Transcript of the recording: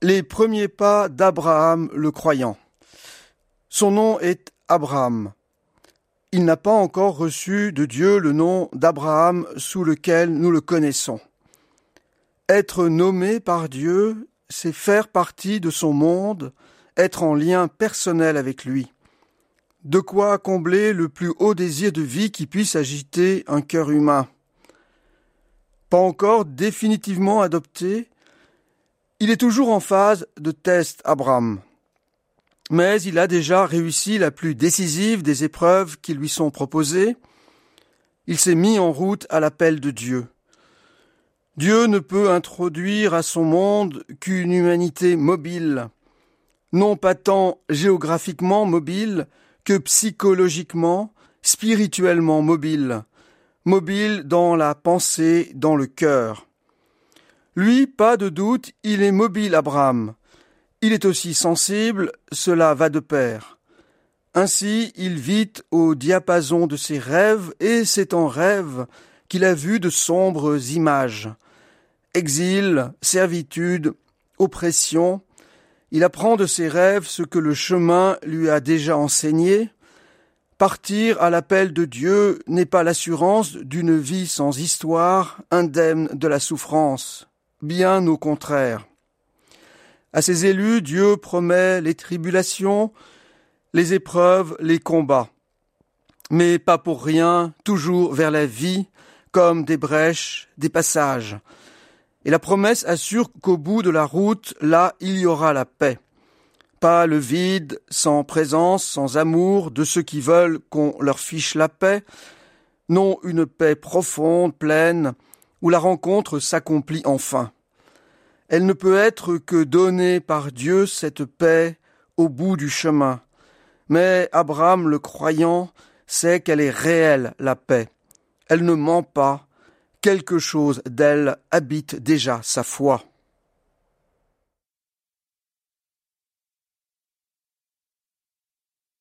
Les premiers pas d'Abraham le croyant. Son nom est Abraham. Il n'a pas encore reçu de Dieu le nom d'Abraham sous lequel nous le connaissons. Être nommé par Dieu, c'est faire partie de son monde, être en lien personnel avec lui. De quoi combler le plus haut désir de vie qui puisse agiter un cœur humain. Pas encore définitivement adopté, il est toujours en phase de test Abraham. Mais il a déjà réussi la plus décisive des épreuves qui lui sont proposées. Il s'est mis en route à l'appel de Dieu. Dieu ne peut introduire à son monde qu'une humanité mobile, non pas tant géographiquement mobile que psychologiquement, spirituellement mobile, mobile dans la pensée, dans le cœur. Lui, pas de doute, il est mobile, Abraham. Il est aussi sensible, cela va de pair. Ainsi, il vit au diapason de ses rêves, et c'est en rêve qu'il a vu de sombres images. Exil, servitude, oppression. Il apprend de ses rêves ce que le chemin lui a déjà enseigné. Partir à l'appel de Dieu n'est pas l'assurance d'une vie sans histoire, indemne de la souffrance bien au contraire. À ses élus, Dieu promet les tribulations, les épreuves, les combats. Mais pas pour rien, toujours vers la vie, comme des brèches, des passages. Et la promesse assure qu'au bout de la route, là, il y aura la paix. Pas le vide, sans présence, sans amour de ceux qui veulent qu'on leur fiche la paix. Non, une paix profonde, pleine, où la rencontre s'accomplit enfin. Elle ne peut être que donnée par Dieu cette paix au bout du chemin. Mais Abraham le croyant sait qu'elle est réelle, la paix. Elle ne ment pas. Quelque chose d'elle habite déjà sa foi.